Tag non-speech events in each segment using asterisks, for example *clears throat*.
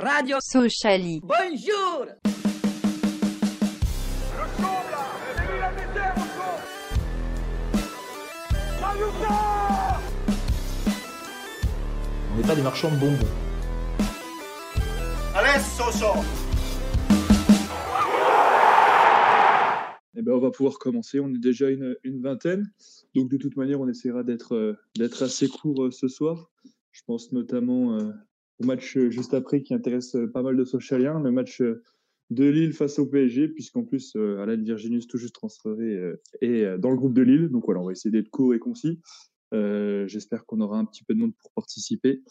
Radio Sociali. Bonjour On n'est pas des marchands de bonbons. Eh ben, on va pouvoir commencer. On est déjà une, une vingtaine. Donc, de toute manière, on essaiera d'être euh, d'être assez court euh, ce soir. Je pense notamment euh, au match euh, juste après qui intéresse euh, pas mal de socialiens, le match euh, de Lille face au PSG, puisqu'en plus, Alain Virginius, tout juste transféré, est dans le groupe de Lille. Donc, voilà, on va essayer d'être court et concis. J'espère qu'on aura un petit peu de monde pour participer.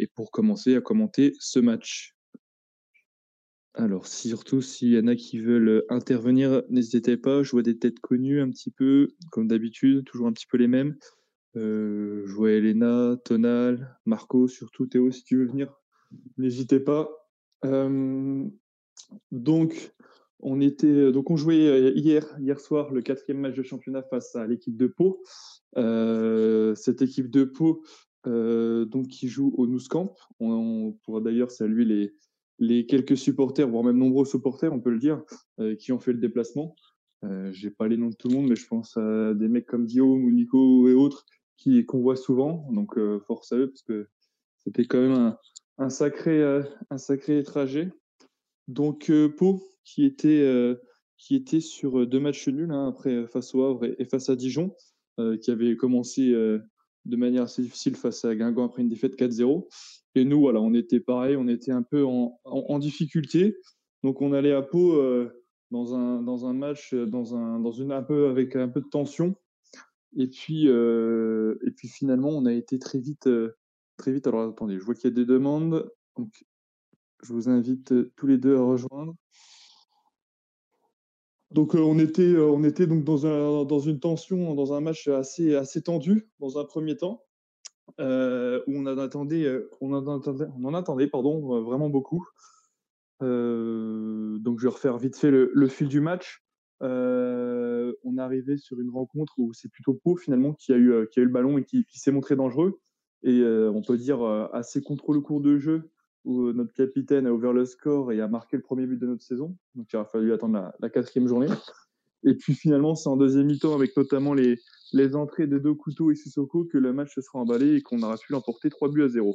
Et pour commencer à commenter ce match. Alors, surtout s'il y en a qui veulent intervenir, n'hésitez pas. Je vois des têtes connues un petit peu, comme d'habitude, toujours un petit peu les mêmes. Euh, je vois Elena, Tonal, Marco, surtout Théo, si tu veux venir, n'hésitez pas. Euh, donc, on était, donc on jouait euh, hier, hier soir, le quatrième match de championnat face à l'équipe de Pau. Euh, cette équipe de Pau, donc qui joue au Nou Camp. On, pourra d'ailleurs saluer les, les quelques supporters, voire même nombreux supporters, on peut le dire, qui ont fait le déplacement. Euh, J'ai pas les noms de tout le monde, mais je pense à des mecs comme Guillaume ou Nico et autres qui qu'on voit souvent. Donc euh, force à eux parce que c'était quand même un, un sacré euh, un sacré trajet. Donc euh, Pau qui était qui était sur deux matchs nuls hein, après face au Havre et, face à Dijon, qui avait commencé de manière assez difficile face à Guingamp après une défaite 4-0. Et nous, voilà, on était pareil, on était un peu en, en, difficulté. Donc on allait à Pau dans un dans un match dans un dans une un peu avec un peu de tension. Et puis et puis finalement on a été très vite très vite. Alors attendez, je vois qu'il y a des demandes. Donc je vous invite tous les deux à rejoindre. Donc on était on était donc dans un dans une tension dans un match assez assez tendu dans un premier temps où on en attendait on en attendait on en attendait pardon vraiment beaucoup. Donc je vais refaire vite fait le fil du match. Euh, on est arrivé sur une rencontre où c'est plutôt Pau finalement qui a eu euh, qui a eu le ballon et qui, s'est montré dangereux et euh, on peut dire euh, assez contre le cours de jeu où notre capitaine a ouvert le score et a marqué le premier but de notre saison. Donc il a fallu attendre la, quatrième journée. Et puis finalement c'est en deuxième mi-temps avec notamment les les entrées de deux couteaux et Sissoko que le match se sera emballé et qu'on aura pu l'emporter 3 buts à 0.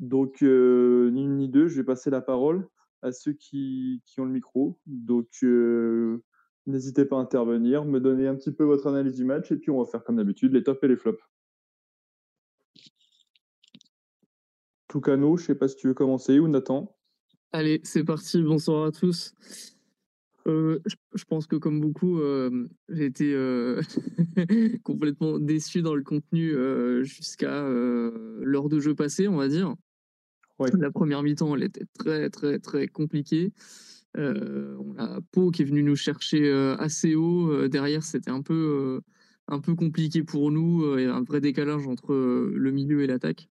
Donc ni une ni deux, je vais passer la parole à ceux qui, qui ont le micro. Donc N'hésitez pas à intervenir, me donner un petit peu votre analyse du match et puis on va faire comme d'habitude les tops et les flops. Toucano, je sais pas si tu veux commencer ou Nathan. Allez, c'est parti. Bonsoir à tous. Euh, je, je pense que comme beaucoup, euh, j'ai été euh, *laughs* complètement déçu dans le contenu jusqu'à l'heure de jeu passée, on va dire. Ouais. La première mi-temps, elle était très très très compliquée. Euh, on a Pau qui est venu nous chercher euh, assez haut. Euh, derrière, c'était un peu un peu compliqué pour nous. Il y a un vrai décalage entre le milieu et l'attaque.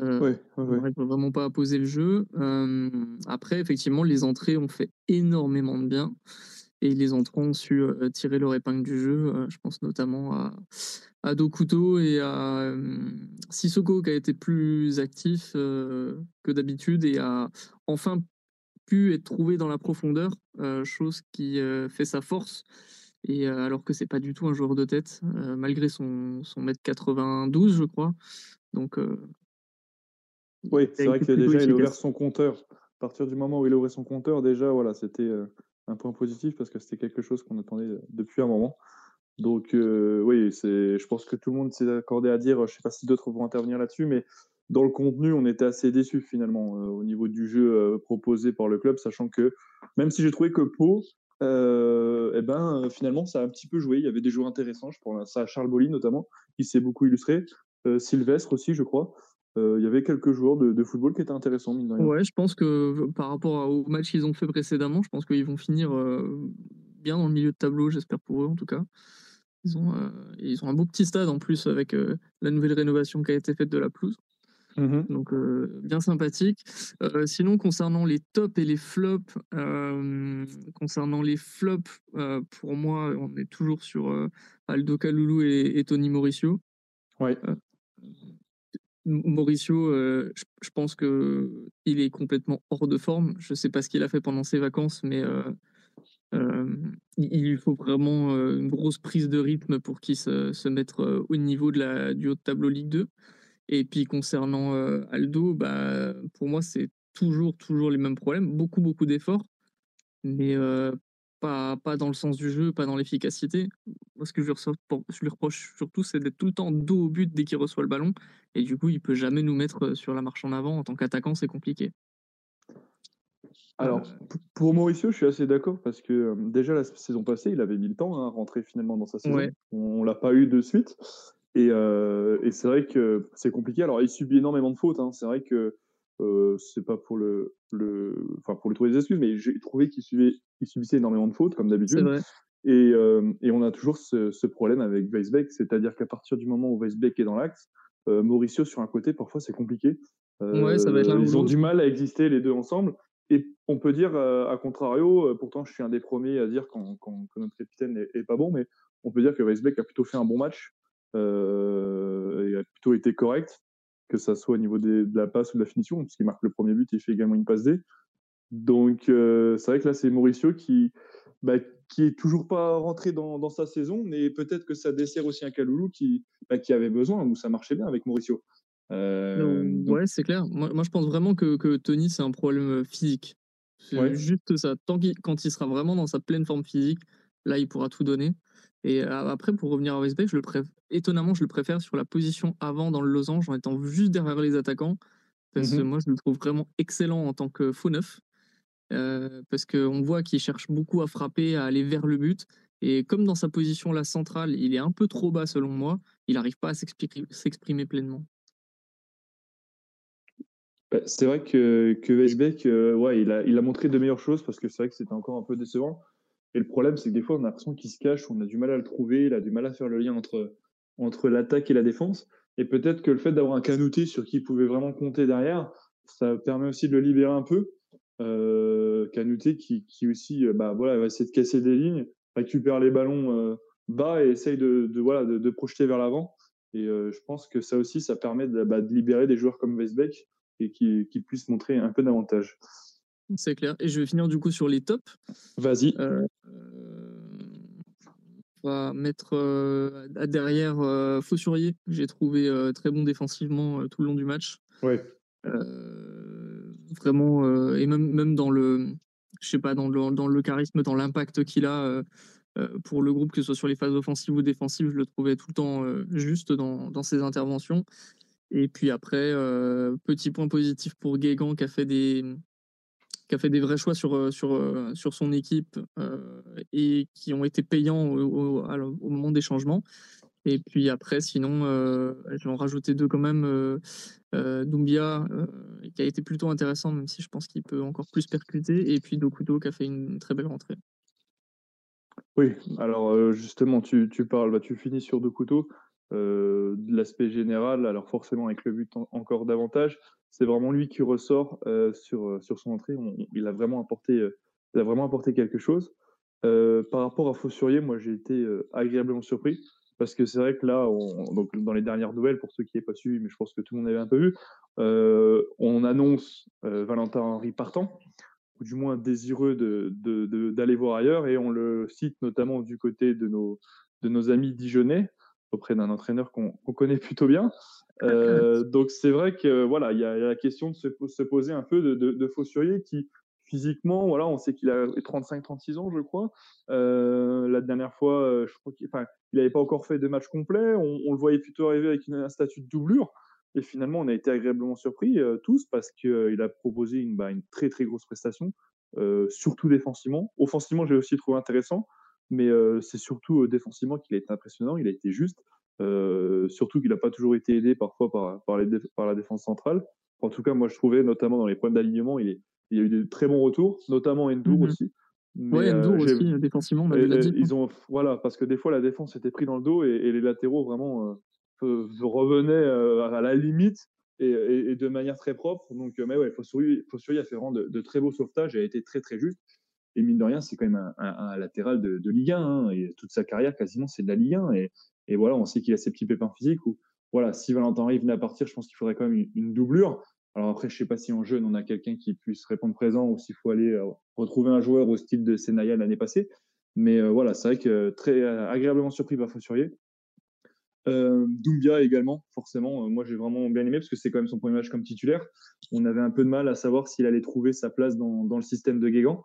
Euh, Ouais, ouais, vraiment pas à poser le jeu. Euh, après, effectivement, les entrées ont fait énormément de bien. Et les entrants ont su euh, tirer leur épingle du jeu. Je pense notamment à, à Dokuto et à Sissoko qui a été plus actif que d'habitude et a enfin pu être trouvé dans la profondeur, euh, chose qui euh, fait sa force. Et euh, alors que c'est pas du tout un joueur de tête, malgré son, son mètre 92, je crois. Donc, Oui, c'est vrai que déjà il a ouvert son compteur. À partir du moment où il a ouvert son compteur, déjà voilà, c'était un point positif parce que c'était quelque chose qu'on attendait depuis un moment. Donc euh, oui, c'est, je pense que tout le monde s'est accordé à dire, je sais pas si d'autres vont intervenir là-dessus, mais dans le contenu, on était assez déçus finalement euh, au niveau du jeu euh, proposé par le club, sachant que même si j'ai trouvé que Pau, euh, eh ben finalement ça a un petit peu joué. Il y avait des joueurs intéressants, je pense à Charles Bolly notamment, qui s'est beaucoup illustré, Sylvestre aussi, je crois. Il y avait quelques joueurs de, football qui étaient intéressants, mine de rien. Ouais, je pense que par rapport au match qu'ils ont fait précédemment, je pense qu'ils vont finir bien dans le milieu de tableau, j'espère pour eux en tout cas. Ils ont, ils ont un beau petit stade en plus avec la nouvelle rénovation qui a été faite de la pelouse. Mhm. Donc euh, bien sympathique. Euh, sinon, concernant les tops et les flops, euh, concernant les flops, pour moi, on est toujours sur Aldo Kaloulou et, et Tony Mauricio. Ouais. Mauricio, je, pense que il est complètement hors de forme. Je sais pas ce qu'il a fait pendant ses vacances, mais il lui faut vraiment une grosse prise de rythme pour qu'il se, se mette au niveau de la, du haut de tableau Ligue 2. Et puis concernant Aldo, bah, pour moi, c'est toujours, toujours les mêmes problèmes. Beaucoup, beaucoup d'efforts, mais pas, pas dans le sens du jeu, pas dans l'efficacité. Moi, ce que je, je lui reproche surtout, c'est d'être tout le temps dos au but dès qu'il reçoit le ballon. Et du coup, il peut jamais nous mettre sur la marche en avant. En tant qu'attaquant, c'est compliqué. Alors, pour Mauricio, je suis assez d'accord parce que déjà la saison passée, il avait mis le temps hein, à rentrer finalement dans sa saison. On l'a pas eu de suite. Et, et c'est vrai que c'est compliqué. Alors, il subit énormément de fautes. Hein. C'est vrai que euh, c'est pas pour le, le, enfin pour lui trouver des excuses, mais j'ai trouvé qu'il subissait énormément de fautes comme d'habitude. Et, et, on a toujours ce, ce problème avec Weisbeck, c'est-à-dire qu'à partir du moment où Weisbeck est dans l'axe, Mauricio sur un côté, parfois c'est compliqué. ouais, ça va être ils ont du mal à exister les deux ensemble. Et on peut dire, à contrario, pourtant je suis un des premiers à dire quand, quand, que notre capitaine est, pas bon, mais on peut dire que Weisbeck a plutôt fait un bon match euh, et a plutôt été correct, que ça soit au niveau de la passe ou de la finition, puisqu'il marque le premier but et il fait également une passe D. Donc euh, c'est vrai que là c'est Mauricio qui, bah, qui est toujours pas rentré dans, dans sa saison, mais peut-être que ça dessert aussi un Kaloulou qui, bah, qui avait besoin, où ça marchait bien avec Mauricio. Euh, ouais, c'est clair. Moi, moi, je pense vraiment que, que Tony, c'est un problème euh, physique. C'est juste ça. Tant qu'il, quand il sera vraiment dans sa pleine forme physique, là, il pourra tout donner. Et après, pour revenir à je le étonnamment, je le préfère sur la position avant dans le losange, en étant juste derrière les attaquants. Parce que mmh moi, je le trouve vraiment excellent en tant que faux neuf. Euh, parce qu'on voit qu'il cherche beaucoup à frapper, à aller vers le but. Et comme dans sa position là centrale, il est un peu trop bas selon moi, il n'arrive pas à s'exprimer pleinement. Bah, c'est vrai que, que Weisbeck, euh, ouais, il a, il a montré de meilleures choses parce que c'est vrai que c'était encore un peu décevant. Et le problème, c'est que des fois, on a l'impression qu'il se cache, on a du mal à le trouver, il a du mal à faire le lien entre, entre l'attaque et la défense. Et peut-être que le fait d'avoir un canouté sur qui il pouvait vraiment compter derrière, ça permet aussi de le libérer un peu. Euh, canouté qui, aussi euh, bah, voilà, va essayer de casser des lignes, récupère les ballons euh, bas et essaye de, voilà, de, projeter vers l'avant. Et euh, je pense que ça aussi, ça permet de, bah, libérer des joueurs comme Weisbeck et qui puissent montrer un peu d'avantage. C'est clair. Et je vais finir du coup sur les tops. Vas-y. Euh, on va mettre euh, derrière euh, Faussurier, que j'ai trouvé euh, très bon défensivement tout le long du match. Ouais. vraiment, et même, même dans le, je sais pas, dans le, dans le charisme, dans l'impact qu'il a pour le groupe, que ce soit sur les phases offensives ou défensives, je le trouvais tout le temps juste dans, dans ses interventions. Et puis après, petit point positif pour Guégan qui a fait des, qui a fait des vrais choix sur, euh, sur, euh, sur son équipe euh, et qui ont été payants au, moment des changements. Et puis après, sinon, je vais en rajouter deux quand même. Doumbia, qui a été plutôt intéressant, même si je pense qu'il peut encore plus percuter. Et puis Dokuto, qui a fait une très belle rentrée. Oui, alors justement, tu, tu parles, bah, tu finis sur Dokuto. Euh, de l'aspect général, alors forcément avec le but encore davantage, c'est vraiment lui qui ressort euh, sur, euh, sur son entrée. il, a vraiment apporté, il a vraiment apporté quelque chose. par rapport à Faussurier, moi j'ai été agréablement surpris parce que c'est vrai que là, on, donc dans les dernières nouvelles, pour ceux qui n'aient pas suivi, mais je pense que tout le monde avait un peu vu, on annonce Valentin Henry partant, ou du moins désireux d'aller de, de, voir ailleurs, et on le cite notamment du côté de nos, de nos amis dijonnais, auprès d'un entraîneur qu'on connaît plutôt bien. *laughs* Euh, donc c'est vrai que voilà, il y, a la question de se, se poser un peu de, de, de Faussurier qui physiquement, voilà, on sait qu'il a 35-36 ans, je crois. Euh, la dernière fois, euh, je crois qu'il n'avait pas encore fait de match complet. On, on, le voyait plutôt arriver avec une, un statut de doublure. Et finalement, on a été agréablement surpris euh, tous parce qu'il a proposé une, bah, une, très très grosse prestation, surtout défensivement. Offensivement, j'ai aussi trouvé intéressant mais c'est surtout défensivement qu'il a été impressionnant, il a été juste, surtout qu'il n'a pas toujours été aidé parfois par, par, les par, la défense centrale. En tout cas, moi je trouvais, notamment dans les points d'alignement, il, il, y a eu des très bons retours, notamment Endur mmh aussi. Oui, Endur aussi, défensivement, on a dit. Ils ont, voilà, parce que des fois la défense était pris dans le dos et, et les latéraux vraiment revenaient à la limite et, et, de manière très propre. Donc, mais ouais, Fossouri a fait vraiment de, de, très beaux sauvetages et a été très très juste. Et mine de rien, c'est quand même un, latéral de, de, Ligue 1. Hein, et toute sa carrière, quasiment, c'est de la Ligue 1. Et, voilà, on sait qu'il a ses petits pépins physiques où voilà, si Valentin Henry venait à partir, je pense qu'il faudrait quand même une, doublure. Alors après, je sais pas si en jeune, on a quelqu'un qui puisse répondre présent ou s'il faut aller retrouver un joueur au style de Senaya l'année passée. Mais voilà, c'est vrai que très agréablement surpris par Fossurier. Euh, Doumbia également, forcément. moi, j'ai vraiment bien aimé parce que c'est quand même son premier match comme titulaire. On avait un peu de mal à savoir s'il allait trouver sa place dans, dans le système de Guégan.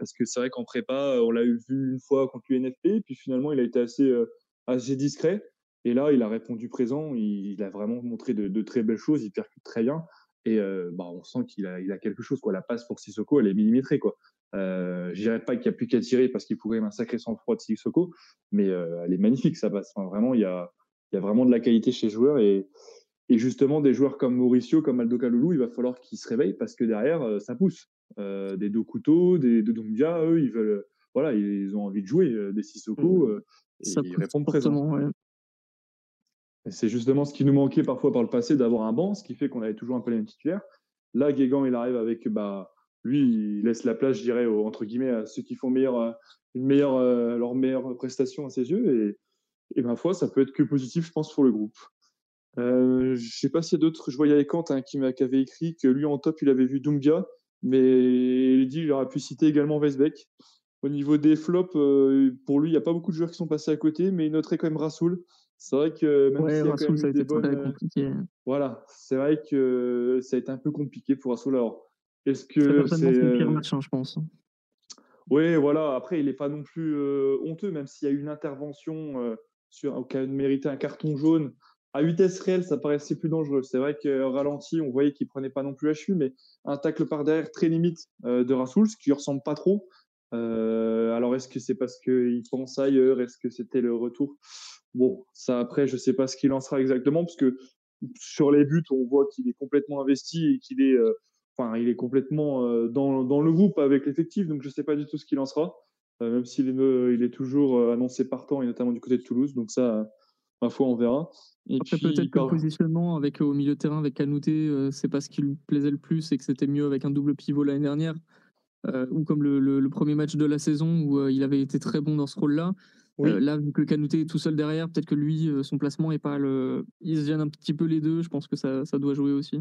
Parce que c'est vrai qu'en prépa, on l'a vu une fois contre l'UNFP, puis finalement, il a été assez, euh, assez discret. Et là, il a répondu présent. Il, a vraiment montré de, très belles choses. Il percute très bien. Et euh, bah, on sent qu'il a, il a quelque chose. Quoi. La passe pour Sissoko, elle est millimétrée. Quoi. Euh, dirais pas qu'il n'y a plus qu'à tirer parce qu'il pourrait un sacré sang-froid de Sissoko, mais euh, elle est magnifique, ça passe. vraiment, il y a, il y a vraiment de la qualité chez les joueurs et, et justement des joueurs comme Mauricio, comme Aldo Kaloulou, il va falloir qu'ils se réveillent parce que derrière euh, ça pousse. Euh, des deux couteaux, des de Doumbia, eux ils veulent, voilà, ils ont envie de jouer, euh, des Sissoko, mmh. et ils répondent présent. C'est justement ce qui nous manquait parfois par le passé d'avoir un banc, ce qui fait qu'on avait toujours un peu les mêmes titulaires. Là, Guégan, il arrive avec, bah, lui, il laisse la place, je dirais, entre guillemets, à ceux qui font une meilleure, leur meilleure prestation à ses yeux. Et, et ma foi, ça peut être que positif, je pense, pour le groupe. Euh, je sais pas s'il y a d'autres. Je voyais Kant hein, qui, qui avait écrit que lui en top, il avait vu Doumbia, mais il dit qu'il aurait pu citer également Weisbeck. Au niveau des flops, euh, pour lui, il n'y a pas beaucoup de joueurs qui sont passés à côté, mais il noterait quand même Rasoul. C'est vrai que même ouais, Rasoul, ça a été très euh, compliqué. Voilà, c'est vrai que ça a été un peu compliqué pour Rasoul. Alors, est-ce que c'est le pire match, hein, je pense. Oui, voilà. Après, il n'est pas non plus honteux, même s'il y a eu une intervention sur, au cas de mériter un carton jaune. À vitesse réelle, ça paraissait plus dangereux. C'est vrai que ralenti, on voyait qu'il prenait pas non plus HU, mais un tacle par derrière très limite euh, de Rasoul, ce qui ressemble pas trop. Euh, alors, est-ce que c'est parce qu'il pense ailleurs? Est-ce que c'était le retour? Bon, ça après, je sais pas ce qu'il lancera exactement, parce que sur les buts, on voit qu'il est complètement investi et qu'il est, euh, il est complètement dans, le groupe avec l'effectif, donc je sais pas du tout ce qu'il lancera. Euh, même s'il est, il est toujours annoncé partant, et notamment du côté de Toulouse. Donc ça, ma foi, on verra. Et Après, peut-être que le positionnement avec, au milieu de terrain avec Canouté, c'est pas ce qui lui plaisait le plus et que c'était mieux avec un double pivot l'année dernière. ou comme le, premier match de la saison où il avait été très bon dans ce rôle-là. là, vu que Canouté est tout seul derrière, peut-être que lui, son placement est pas le. Ils se gênent un petit peu les deux. Je pense que ça, ça doit jouer aussi.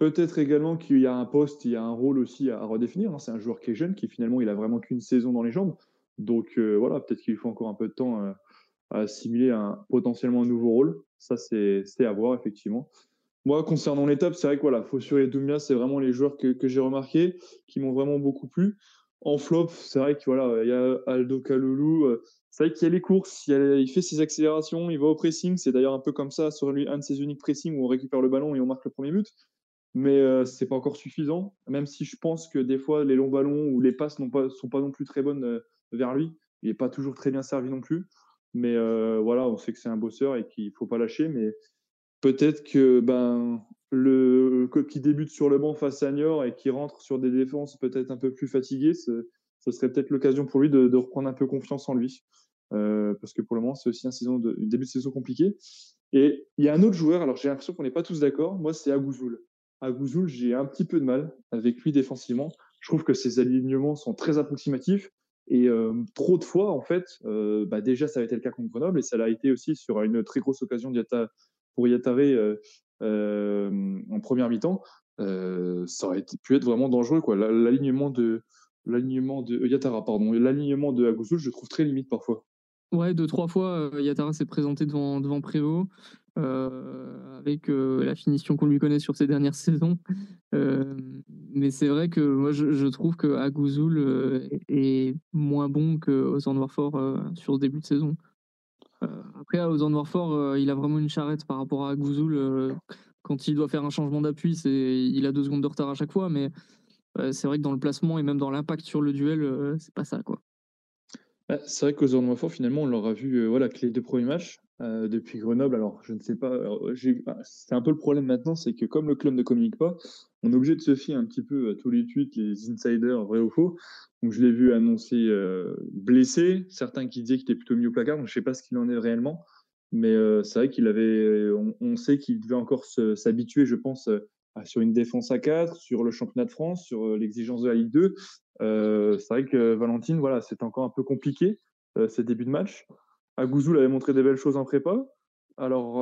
Peut-être également qu'il y a un poste, il y a un rôle aussi à, redéfinir. Hein. C'est un joueur qui est jeune, qui finalement, il a vraiment qu'une saison dans les jambes. Donc euh, voilà, peut-être qu'il faut encore un peu de temps euh, à assimiler un potentiellement un nouveau rôle. Ça, c'est à voir, effectivement. Moi, concernant l'étape, c'est vrai que voilà, Fossury et Doumia, c'est vraiment les joueurs que, que j'ai remarqués, qui m'ont vraiment beaucoup plu. En flop, c'est vrai qu'il voilà, y a Aldo Kaloulou. Euh, c'est vrai qu'il y a les courses, il, fait ses accélérations, il va au pressing. C'est d'ailleurs un peu comme ça sur lui, un de ses uniques pressings où on récupère le ballon et on marque le premier but mais euh, c'est pas encore suffisant. Même si je pense que des fois les longs ballons ou les passes pas, sont pas non plus très bonnes euh, vers lui. Il est pas toujours très bien servi non plus. Mais euh, voilà, on sait que c'est un bosseur et qu'il faut pas lâcher. Mais peut-être que ben le qui débute sur le banc face à Niort et qui rentre sur des défenses peut-être un peu plus fatiguées, ce, serait peut-être l'occasion pour lui de, reprendre un peu confiance en lui. Euh, parce que pour le moment, c'est aussi un de, début de saison compliqué. Et il y a un autre joueur, alors j'ai l'impression qu'on n'est pas tous d'accord, moi c'est Agouzoul à Gouzoul, j'ai un petit peu de mal avec lui défensivement. Je trouve que ses alignements sont très approximatifs et euh, trop de fois, en fait, euh, bah déjà, ça a été le cas contre Grenoble et ça l'a été aussi sur une très grosse occasion pour Yatare euh, en première mi-temps. ça aurait pu être vraiment dangereux. L'alignement de l'alignement de Yatara, pardon, l'alignement de Agouzoul, je trouve très limite parfois. Ouais, deux, trois fois, Yatara s'est présenté devant, devant Prévost. Euh, avec euh, la finition qu'on lui connaît sur ces dernières *laughs* saisons. Euh, mais c'est vrai que moi, je, trouve que Agouzoul est moins bon que Ozan Warfort sur ce début de saison. après, à Ozan Warfort, il a vraiment une charrette par rapport à Agouzoul. quand il doit faire un changement d'appui, c'est il a deux secondes de retard à chaque fois, mais c'est vrai que dans le placement et même dans l'impact sur le duel, c'est pas ça, quoi. Bah, c'est vrai qu'aux Warfort, finalement, on l'aura vu voilà, que les deux premiers matchs, euh, depuis Grenoble. Alors, je ne sais pas. Bah, c'est un peu le problème maintenant, c'est que comme le club ne communique pas, on est obligé de se fier un petit peu à tous les tweets, les insiders, vrai ou faux. Donc, je l'ai vu annoncer euh, blessé. Certains qui disaient qu'il était plutôt mis au placard. Donc, je ne sais pas ce qu'il en est réellement. Mais euh, c'est vrai qu'il avait. On, sait qu'il devait encore s'habituer, je pense, sur une défense à 4, sur le championnat de France, sur l'exigence de la Ligue 2. c'est vrai que Valentine, voilà, c'est encore un peu compliqué, ces débuts de match. Agouzoul avait montré des belles choses en prépa. Alors,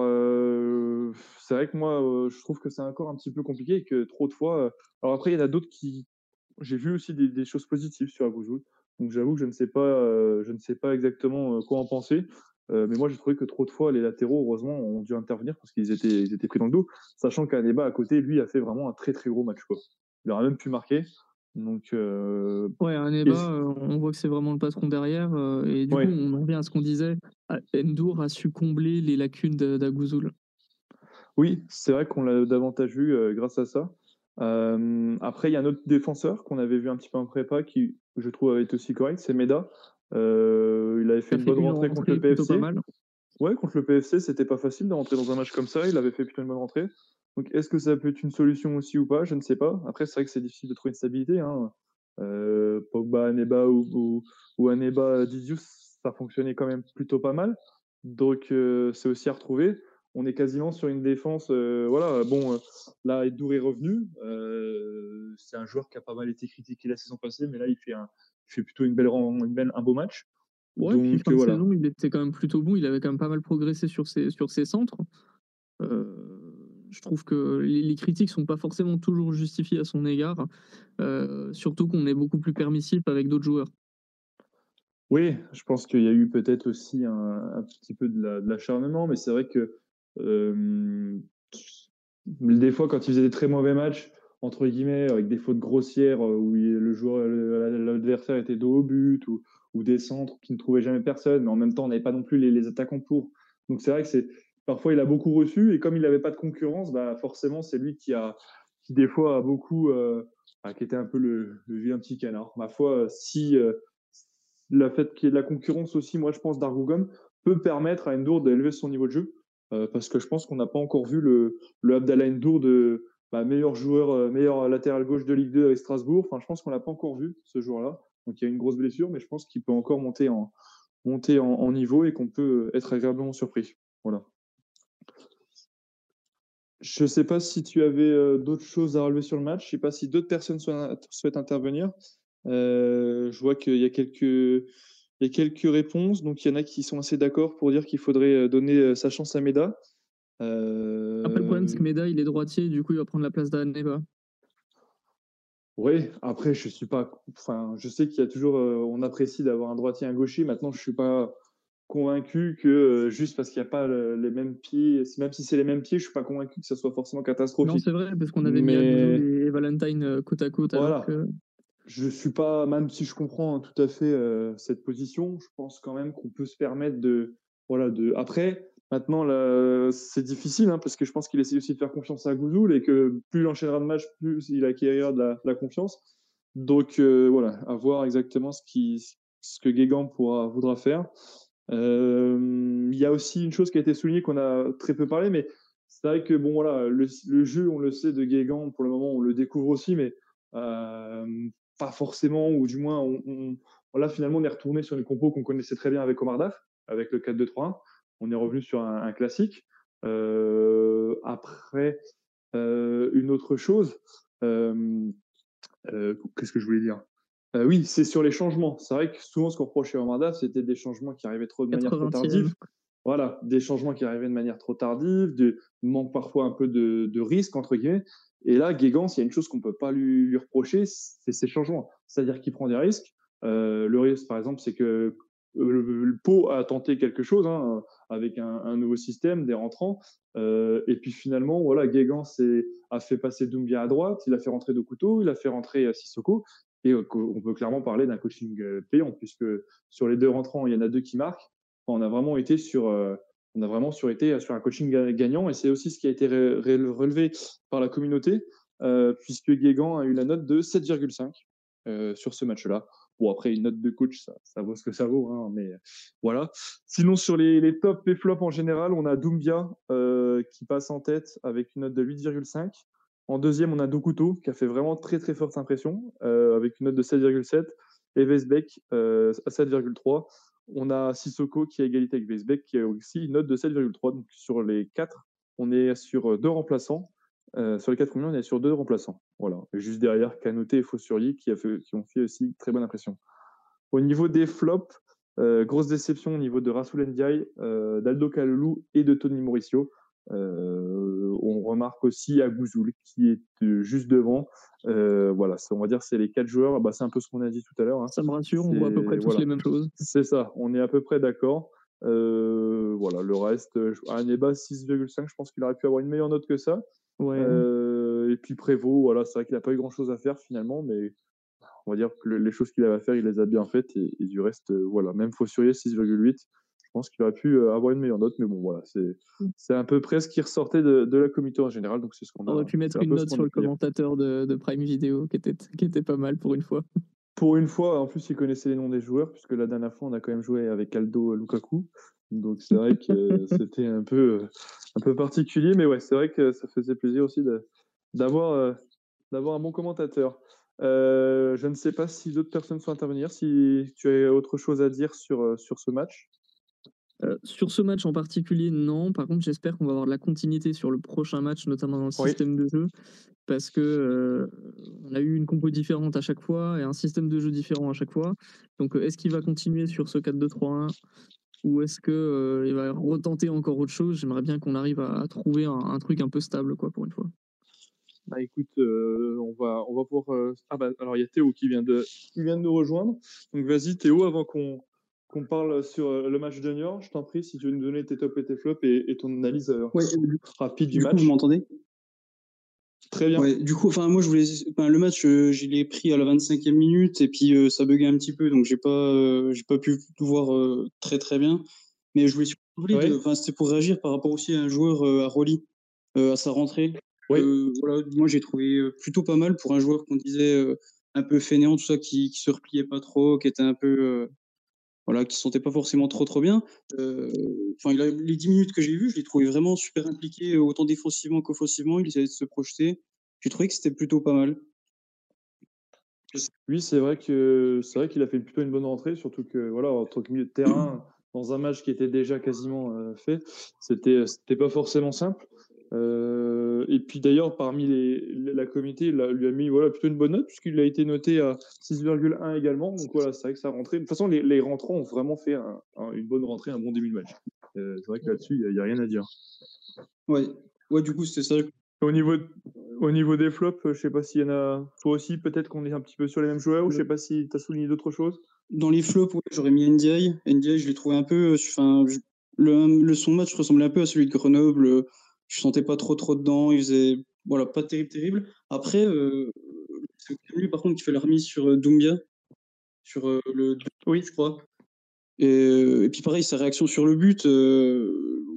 c'est vrai que moi, je trouve que c'est encore un petit peu compliqué et que trop de fois. alors après, il y en a d'autres qui. J'ai vu aussi des, choses positives sur Agouzoul. Donc j'avoue que je ne sais pas, je ne sais pas exactement quoi en penser. mais moi, j'ai trouvé que trop de fois, les latéraux, heureusement, ont dû intervenir parce qu'ils étaient, ils étaient pris dans le dos, sachant qu'Aneba à côté, lui, a fait vraiment un très très gros match. Quoi. Il aurait même pu marquer. Donc, euh, ouais, un débat, euh, on voit que c'est vraiment le patron derrière. Euh, et du coup, on en revient à ce qu'on disait. Endur a su combler les lacunes d'Agouzoul. Oui, c'est vrai qu'on l'a davantage vu grâce à ça. après, il y a un autre défenseur qu'on avait vu un petit peu en prépa qui, je trouve, avait été aussi correct, c'est Meda. il avait fait une bonne rentrée contre le PFC. Ouais, contre le PFC, c'était pas facile de rentrer dans un match comme ça. Il avait fait plutôt une bonne rentrée. Donc, est-ce que ça peut être une solution aussi ou pas? Je ne sais pas. Après, c'est vrai que c'est difficile de trouver une stabilité. Hein. Euh, Pogba, Aneba ou, ou, Aneba, Dizius, ça fonctionnait quand même plutôt pas mal. Donc, euh, c'est aussi à retrouver. On est quasiment sur une défense. Euh, voilà, bon, là, Edour est revenu. c'est un joueur qui a pas mal été critiqué la saison passée, mais là, il fait, plutôt une belle, un beau match. Ouais, Donc, puis voilà. saison, il était quand même plutôt bon. Il avait quand même pas mal progressé sur ses, sur ses centres. Euh, je trouve que les, critiques sont pas forcément toujours justifiées à son égard, euh, surtout qu'on est beaucoup plus permissif avec d'autres joueurs. Oui, je pense qu'il y a eu peut-être aussi un, petit peu de l'acharnement, mais c'est vrai que euh, des fois, quand il faisait des très mauvais matchs, entre guillemets, avec des fautes grossières où le joueur, l'adversaire était dos au but ou, des centres qui ne trouvaient jamais personne, mais en même temps, on n'avait pas non plus les, les attaquants pour. Donc c'est vrai que c'est Parfois, il a beaucoup reçu et comme il n'avait pas de concurrence, bah forcément, c'est lui qui a, qui des fois a beaucoup, euh, bah, qui était un peu le, le petit canard. Ma foi, si euh, le fait qu'il y ait de la concurrence aussi, moi je pense d'Argougom peut permettre à Endur d'élever son niveau de jeu euh, parce que je pense qu'on n'a pas encore vu le, le Abdallah Endur de bah, meilleur joueur, meilleur latéral gauche de Ligue 2 avec Strasbourg. Enfin, je pense qu'on l'a pas encore vu ce jour-là. Donc il y a une grosse blessure, mais je pense qu'il peut encore monter en monter en, en niveau et qu'on peut être agréablement surpris. Voilà. Je ne sais pas si tu avais euh, d'autres choses à relever sur le match. Je ne sais pas si d'autres personnes souhaitent intervenir. Euh, je vois qu'il y a quelques, quelques réponses. Donc, il y en a qui sont assez d'accord pour dire qu'il faudrait euh, donner sa chance à Meda. Après, le problème, c'est que Meda, il est droitier. Du coup, il va prendre la place d'Aneva. Oui, après, je suis pas. Enfin, je sais qu'il y a toujours. on apprécie d'avoir un droitier et un gaucher. Maintenant, je ne suis pas convaincu que euh, juste parce qu'il n'y a pas les mêmes pieds, même si c'est les mêmes pieds, je suis pas convaincu que ça soit forcément catastrophique. Non, c'est vrai, parce qu'on avait mis et Valentine euh, côte à côte. Voilà. Je suis pas, même si je comprends tout à fait euh, cette position, je pense quand même qu'on peut se permettre de, voilà, de. Après, maintenant, c'est difficile hein, parce que je pense qu'il essaie aussi de faire confiance à Gouzoul et que plus il enchaînera de matchs, plus il acquérera de la, confiance. Donc voilà, à voir exactement ce que Guégan voudra faire. Euh, il y a aussi une chose qui a été soulignée qu'on a très peu parlé, mais c'est vrai que bon voilà, le, jeu, on le sait de Guégan, pour le moment, on le découvre aussi, mais euh, pas forcément, ou du moins, on, là finalement, on est retourné sur une compo qu'on connaissait très bien avec Omar Daf, avec le 4-2-3-1. On est revenu sur un, classique. Euh, après, une autre chose, qu'est-ce que je voulais dire? Euh, oui, c'est sur les changements. C'est vrai que souvent, ce qu'on reprochait à Omar c'était des changements qui arrivaient trop de manière trop tardive. Voilà, des changements qui arrivaient de manière trop tardive, de manque parfois un peu de, risque, entre guillemets. Et là, Guégan, il y a une chose qu'on ne peut pas lui, reprocher, c'est ces changements. C'est-à-dire qu'il prend des risques. Euh, le risque, par exemple, c'est que le, Pau a tenté quelque chose hein, avec un, nouveau système, des rentrants. Euh, et puis finalement, voilà, Guégan a fait passer Doumbia à droite, il a fait rentrer couteau, il a fait rentrer Sissoko. Et euh, on peut clairement parler d'un coaching euh, payant, puisque sur les deux rentrants, il y en a deux qui marquent. On a vraiment euh, été sur un coaching gagnant, et c'est aussi ce qui a été relevé par la communauté, puisque Guégan a eu la note de 7,5 sur ce match-là. Bon, après, une note de coach, ça, vaut ce que ça vaut, hein, mais voilà. Sinon, sur les, les tops et flops en général, on a Doumbia qui passe en tête avec une note de 8,5. En deuxième, on a Dokuto qui a fait vraiment très très forte impression euh, avec une note de 7,7 et Vesbeck euh, à 7,3. On a Sissoko qui a égalité avec Vesbeck qui a aussi une note de 7,3. Donc sur les quatre, on est sur deux remplaçants. Euh, sur les quatre premiers, on est sur deux remplaçants. Voilà. Et juste derrière, Kanouté et Fossurier qui, a fait, qui ont fait aussi très bonne impression. Au niveau des flops, grosse déception au niveau de Rasoul Ndiaye, d'Aldo Kalulu et de Tony Mauricio. on remarque aussi Agouzoul qui est juste devant. voilà, on va dire c'est les quatre joueurs. Bah, c'est un peu ce qu'on a dit tout à l'heure. Hein. Ça me rassure, on voit à peu près tous les mêmes choses. C'est ça, on est à peu près d'accord. voilà, le reste, Aneba 6,5, je pense qu'il aurait pu avoir une meilleure note que ça. Ouais. et puis Prévost, voilà, c'est vrai qu'il n'a pas eu grand chose à faire finalement, mais on va dire que les choses qu'il avait à faire, il les a bien faites. Et, du reste, euh, voilà, même Fossurier 6,8. Je pense qu'il aurait pu euh, avoir une meilleure note, mais bon, voilà, c'est mm. un peu près ce qui ressortait de, de la comité en général. Donc c'est ce qu'on a. aurait pu mettre une note sur le commentateur de, de, Prime Video, qui était, qui était pas mal pour une fois. Pour une fois, en plus, il connaissait les noms des joueurs, puisque la dernière fois, on a quand même joué avec Aldo Lukaku. Donc c'est vrai que *laughs* c'était un peu, un peu particulier, mais ouais, c'est vrai que ça faisait plaisir aussi d'avoir euh, d'avoir un bon commentateur. Euh, je ne sais pas si d'autres personnes sont intervenir, si tu as autre chose à dire sur, euh, sur ce match? Euh, sur ce match en particulier, non. Par contre, j'espère qu'on va avoir de la continuité sur le prochain match, notamment dans le système de jeu, parce que on a eu une compo différente à chaque fois et un système de jeu différent à chaque fois. Donc, est-ce qu'il va continuer sur ce 4-2-3-1 ou est-ce qu'il va retenter encore autre chose? J'aimerais bien qu'on arrive à, trouver un, un, truc un peu stable, quoi, pour une fois. Bah écoute, euh, on va on va pouvoir. Euh, ah bah alors il y a Théo qui vient de qui vient de nous rejoindre. Donc vas-y Théo, avant qu'on qu'on parle sur euh, le match de Niort, je t'en prie si tu veux nous donner tes tops et tes flops et, ton analyse rapide du, match. vous m'entendez? Très bien. Ouais, du coup, enfin moi je voulais, le match, je l'ai pris à la 25e minute et puis ça buguait un petit peu, donc j'ai pas j'ai pas pu voir très très bien. Mais je voulais enfin c'était pour réagir par rapport aussi à un joueur à Rolly à sa rentrée. Euh, voilà, moi j'ai trouvé euh, plutôt pas mal pour un joueur qu'on disait euh, un peu fainéant, tout ça, qui, qui se repliait pas trop, qui était un peu voilà, qui se sentait pas forcément trop trop bien. Enfin, les 10 minutes que j'ai vues, je l'ai trouvé vraiment super impliqué, autant défensivement qu'offensivement. Il essayait de se projeter. J'ai trouvé que c'était plutôt pas mal. Oui, c'est vrai que c'est vrai qu'il a fait plutôt une bonne rentrée, surtout que voilà, en tant que milieu de terrain, dans un match qui était déjà quasiment fait, c'était c'était pas forcément simple. Euh, et puis d'ailleurs, parmi les, la comité, il lui a mis voilà, plutôt une bonne note, puisqu'il a été noté à 6,1 également. Donc voilà, c'est vrai que ça rentré. De toute façon, les, les rentrants ont vraiment fait une bonne rentrée, un bon début de match. Euh, c'est vrai que là-dessus, il n'y a, rien à dire. Ouais, ouais du coup, c'était ça. Au niveau, au niveau des flops, je ne sais pas s'il y en a. Toi aussi, peut-être qu'on est un petit peu sur les mêmes joueurs, ou je ne sais pas si tu as souligné d'autres choses. Dans les flops, j'aurais mis NDI. NDI, je l'ai trouvé un peu. Enfin, le, le, son match ressemblait un peu à celui de Grenoble je sentais pas trop trop dedans. Il faisait voilà pas terrible terrible. Après, euh, c'est lui par contre qui fait la remise sur euh, Doumbia, sur euh, le oui je crois. Et, et, puis pareil sa réaction sur le but,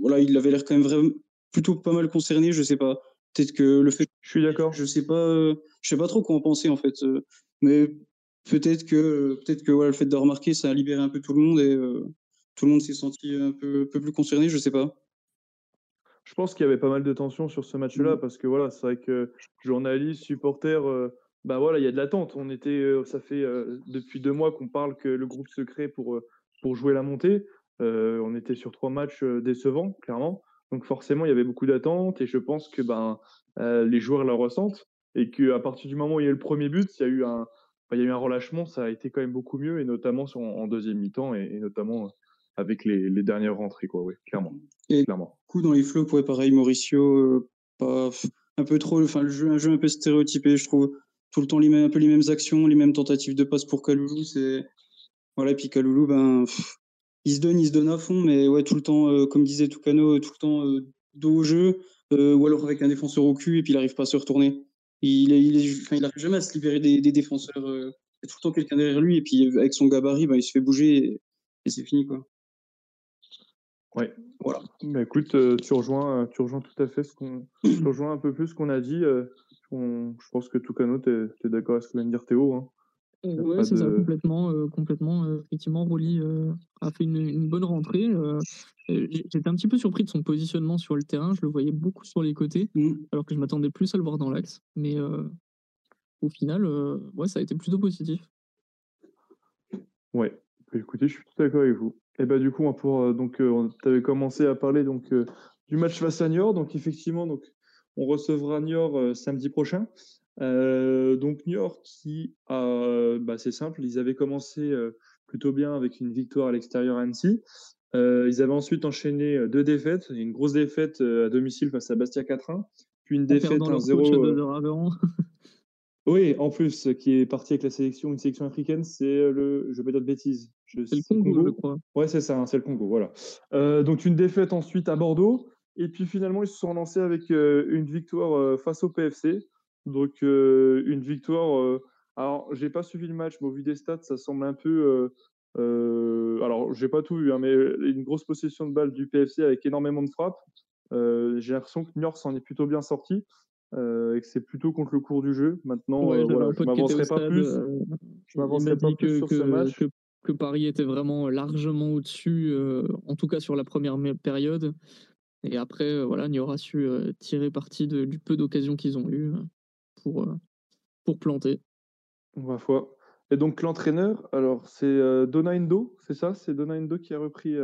voilà il avait l'air quand même vraiment plutôt pas mal concerné. Je sais pas. Peut-être que le fait. Je suis d'accord. Je sais pas. je sais pas trop quoi en penser en fait. mais peut-être que peut-être que voilà le fait de remarquer ça a libéré un peu tout le monde et tout le monde s'est senti un peu, un peu plus concerné. Je sais pas. Je pense qu'il y avait pas mal de tensions sur ce match-là mmh. parce que voilà, c'est vrai que journalistes, supporters, euh, bah voilà, il y a de l'attente. On était, euh, ça fait euh, depuis deux mois qu'on parle que le groupe se crée pour pour jouer la montée. on était sur trois matchs décevants, clairement. Donc forcément, il y avait beaucoup d'attentes et je pense que ben les joueurs la ressentent et qu'à partir du moment où il y a eu le premier but, il y a eu un, il y a eu un relâchement, ça a été quand même beaucoup mieux et notamment en deuxième mi-temps et, et notamment avec les, les, dernières rentrées, quoi, oui, clairement. Et clairement. Du coup, dans les flops, ouais, pareil, Mauricio, euh, pas, un peu trop, enfin, le jeu, un jeu un peu stéréotypé, je trouve. Tout le temps, les mêmes, un peu les mêmes actions, les mêmes tentatives de passe pour Kaloulou, c'est, voilà, et puis Kaloulou, ben, il se donne, il se donne à fond, mais ouais, tout le temps, euh, comme disait Toucano, tout le temps, euh, dos au jeu, ou alors avec un défenseur au cul, et puis il arrive pas à se retourner. Il, il, il, il arrive jamais à se libérer des, des défenseurs. il y a tout le temps quelqu'un derrière lui, et puis avec son gabarit, ben, il se fait bouger, et, et c'est fini, quoi. Ouais, voilà. Mais écoute, euh, tu rejoins, euh, tu rejoins tout à fait ce qu'on, *clears throat* tu rejoins un peu plus ce qu'on a dit. Euh, je pense que Toucano, tu es, d'accord avec ce que vient de dire Théo. Hein. Oui, c'est ça, complètement. complètement effectivement, Rolly a fait une, bonne rentrée. J'étais un petit peu surpris de son positionnement sur le terrain. Je le voyais beaucoup sur les côtés, mmh. alors que je m'attendais plus à le voir dans l'axe. Mais au final, ouais, ça a été plutôt positif. Ouais, écoutez, je suis tout d'accord avec vous. Et bah du coup, pour euh, donc euh, tu avais commencé à parler donc euh, du match face à Niort, donc effectivement donc on recevra Niort samedi prochain. donc Niort qui a, bah, c'est simple, ils avaient commencé plutôt bien avec une victoire à l'extérieur à Annecy. ils avaient ensuite enchaîné deux défaites, une grosse défaite à domicile face à Bastia 4-1, puis une défaite 1-0. Oui, en plus, qui est parti avec la sélection, une sélection africaine, c'est euh, le, je vais pas dire de bêtises. C'est le Congo, je crois. Ouais, c'est ça, hein, c'est le Congo, voilà. Euh, donc une défaite ensuite à Bordeaux, et puis finalement ils se sont lancés avec euh, une victoire face au PFC. Donc une victoire. alors j'ai pas suivi le match, mais au vu des stats, ça semble un peu. alors j'ai pas tout vu, hein, mais une grosse possession de balle du PFC avec énormément de frappes. j'ai l'impression que Niort s'en est plutôt bien sorti. Euh, et que c'est plutôt contre le cours du jeu. Maintenant, euh, voilà, je m'avancerai pas plus. Euh, je m'avancerai pas plus sur ce match. Que, Paris était vraiment largement au-dessus, en tout cas sur la première période. Et après, voilà, il aura su tirer parti du peu d'occasions qu'ils ont eu pour, pour planter. Ma foi. Et donc l'entraîneur, alors c'est Donaindo, c'est ça? C'est Donaindo qui a repris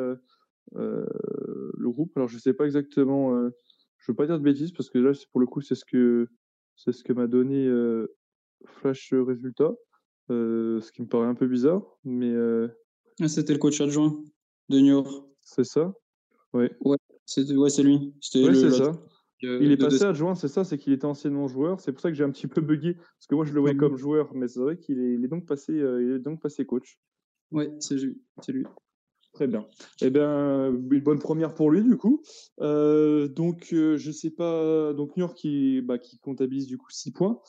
le groupe? Alors je sais pas exactement je veux pas dire de bêtises parce que là, pour le coup, c'est ce que c'est ce que m'a donné euh, Flash Résultat, euh, ce qui me paraît un peu bizarre, mais. Euh ah, c'était le coach adjoint de New York. C'est ça. Ouais. Ouais, c'est ouais, c'est lui. Ouais, c'est ça. il est passé adjoint, c'est ça, c'est qu'il était anciennement joueur. C'est pour ça que j'ai un petit peu bugué, parce que moi je le voyais comme joueur, mais c'est vrai qu'il est, est, donc passé, il est donc passé coach. Ouais, c'est lui. C'est lui. Très bien. Eh bien, une bonne première pour lui, du coup. Euh, donc, euh, je sais pas. Donc, New York qui, bah, qui comptabilise du coup 6 points.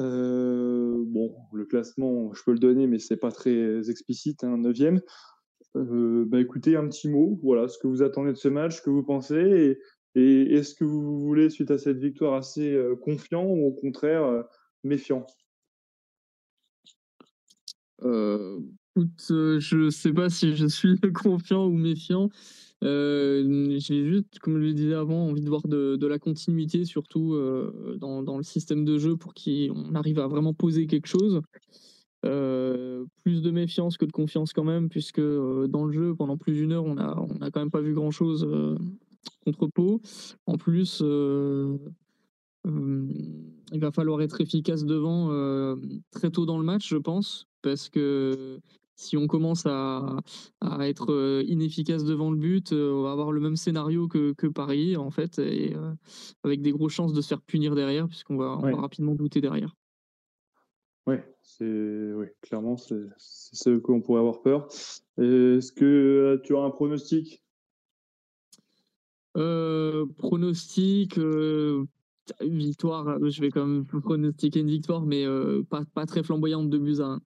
Euh, bon, le classement, je peux le donner, mais c'est pas très explicite, un hein, 9 bah, écoutez, un petit mot. Voilà, ce que vous attendez de ce match, ce que vous pensez. Et est-ce que vous voulez, suite à cette victoire, assez confiant ou au contraire méfiant? Écoute, euh, je sais pas si je suis *laughs* confiant ou méfiant. Euh, j'ai juste, comme je le disais avant, envie de voir de, la continuité, surtout euh, dans, le système de jeu pour qu'on arrive à vraiment poser quelque chose. plus de méfiance que de confiance quand même, puisque dans le jeu, pendant plus d'une heure, on a, on a quand même pas vu grand chose contre Pau. En plus, il va falloir être efficace devant très tôt dans le match, je pense, parce que si on commence à, être euh, inefficace devant le but, euh, on va avoir le même scénario que, Paris, en fait, et euh, avec des grosses chances de se faire punir derrière, puisqu'on va, rapidement douter derrière. Oui, c'est clairement, c'est ce qu'on pourrait avoir peur. Est-ce que tu as un pronostic? Pronostic, victoire, je vais quand même *laughs* pronostiquer une victoire, mais pas, pas très flamboyante de buts à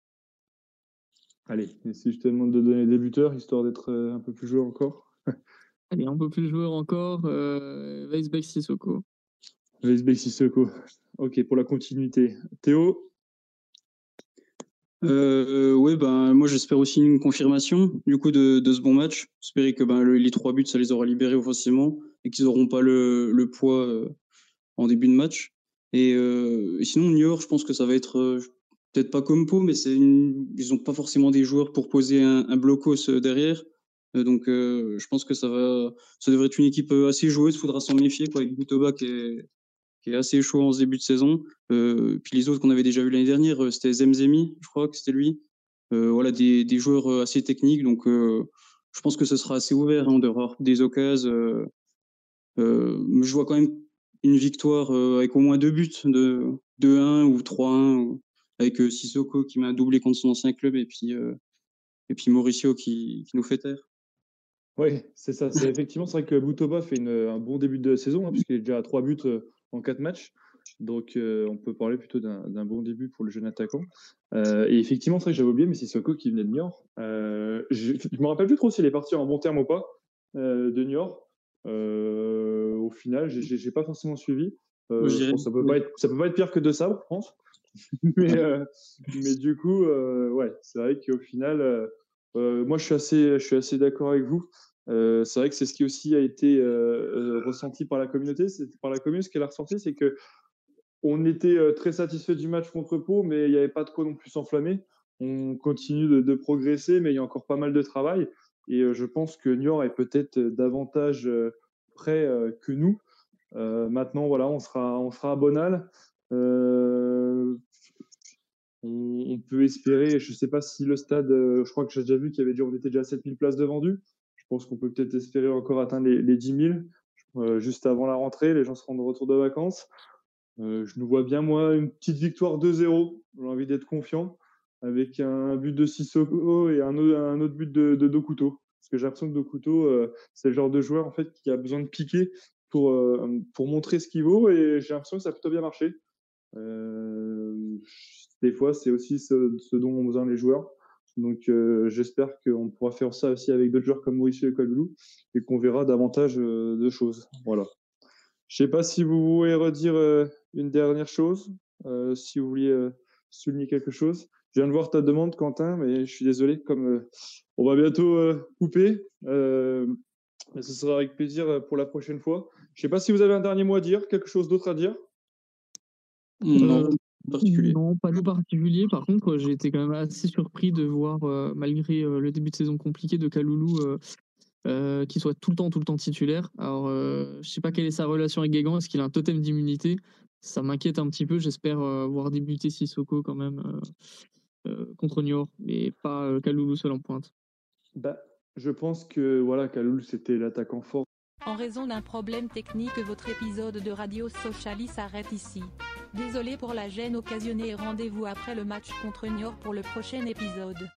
Allez, et si je te demande de donner des buteurs, histoire d'être euh, un peu plus joueur encore *laughs* Allez, un peu plus joueur encore, euh, Weisbeck Sissoko. Weisbeck Sissoko. Ok, pour la continuité. Théo? Euh, Oui, ben, moi j'espère aussi une confirmation du coup de, ce bon match. J'espère que ben, les trois buts, ça les aura libérés offensivement et qu'ils n'auront pas le, poids euh, en début de match. Et, sinon, New York, je pense que ça va être peut-être pas comme mais c'est ils n'ont pas forcément des joueurs pour poser un, un blocos euh, derrière. Euh, donc, euh, je pense que ça va, ça devrait être une équipe assez joueuse. Il faudra s'en méfier, quoi, avec Boutoba qui est, assez chaud en ce début de saison. puis les autres qu'on avait déjà vu l'année dernière, c'était Zemzemi, je crois que c'était lui. voilà, des, des, joueurs assez techniques. Donc, je pense que ce sera assez ouvert. Hein, on devra des occasions. je vois quand même une victoire avec au moins deux buts de 2-1 ou 3-1 avec euh, Sissoko qui un doublé contre son ancien club et puis, euh, et puis Mauricio qui, qui nous fait taire. Oui, c'est ça. C'est *laughs* effectivement, c'est vrai que Boutoba fait une, un bon début de saison, hein, puisqu'il est déjà à trois buts euh, en quatre matchs. Donc, on peut parler plutôt d'un bon début pour le jeune attaquant. et effectivement, c'est vrai que j'avais oublié, mais Sissoko qui venait de Niort. Euh, je ne me rappelle plus trop s'il est parti en bon terme ou pas de Niort. au final, j'ai pas forcément suivi. ça peut pas être, ça peut pas être pire que de ça, je pense. *laughs* mais, euh, mais du coup, euh, ouais, c'est vrai qu'au final, euh, moi, je suis assez, assez d'accord avec vous. c'est vrai que c'est ce qui aussi a été ressenti par la communauté. Par la commune, ce qu'elle a ressenti, c'est que on était très satisfait du match contre Pau, mais il n'y avait pas de quoi non plus s'enflammer. On continue de, progresser, mais il y a encore pas mal de travail. Et je pense que Niort est peut-être davantage prêt que nous. maintenant, voilà, on sera, on sera à Bonal. On, peut espérer, je ne sais pas si le stade, euh, je crois que j'ai déjà vu qu'il avait déjà, on était déjà à 7000 places de vendus. Je pense qu'on peut peut-être espérer encore atteindre les, les 10 000 euh, juste avant la rentrée. Les gens seront de retour de vacances. Euh, je nous vois bien, moi, une petite victoire 2-0. J'ai envie d'être confiant avec un but de Sissoko et un, autre but de, de Dokuto. Parce que j'ai l'impression que Dokuto, euh, c'est le genre de joueur en fait qui a besoin de piquer pour, pour montrer ce qu'il vaut et j'ai l'impression que ça a plutôt bien marché. Euh, des fois, c'est aussi ce, dont ont besoin les joueurs. Donc, euh, j'espère qu'on pourra faire ça aussi avec d'autres joueurs comme Mauricio et Colblou et qu'on verra davantage euh, de choses. Voilà. Je sais pas si vous voulez redire une dernière chose, si vous vouliez euh, souligner quelque chose. Je viens de voir ta demande, Quentin, mais je suis désolé, comme on va bientôt couper. mais ce sera avec plaisir pour la prochaine fois. Je sais pas si vous avez un dernier mot à dire, quelque chose d'autre à dire. Non, particulier. Non, pas de particulier. Par contre, j'ai été quand même assez surpris de voir, euh, malgré euh, le début de saison compliqué de Kaloulou, euh, euh, qu'il soit tout le temps, tout le temps titulaire. Alors, je sais pas quelle est sa relation avec Guégan. Est-ce qu'il a un totem d'immunité? Ça m'inquiète un petit peu. J'espère voir débuter Sissoko quand même contre Niort, mais pas Kaloulou seul en pointe. Bah, je pense que voilà, Kaloulou c'était l'attaquant fort. En raison d'un problème technique, votre épisode de Radio Sociali s'arrête ici. Désolé pour la gêne occasionnée et rendez-vous après le match contre Niort pour le prochain épisode.